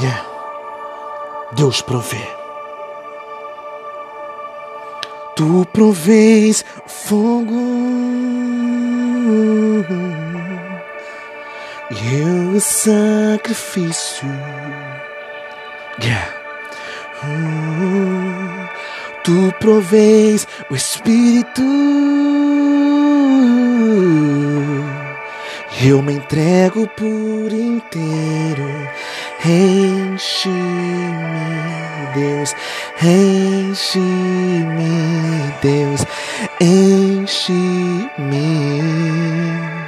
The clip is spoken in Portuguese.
Yeah. Deus provê. Tu provês fogo e eu o sacrifício. Yeah. Uh, tu provês o Espírito. Eu me entrego por inteiro. Enche-me, Deus. Enche-me, Deus. Enche-me.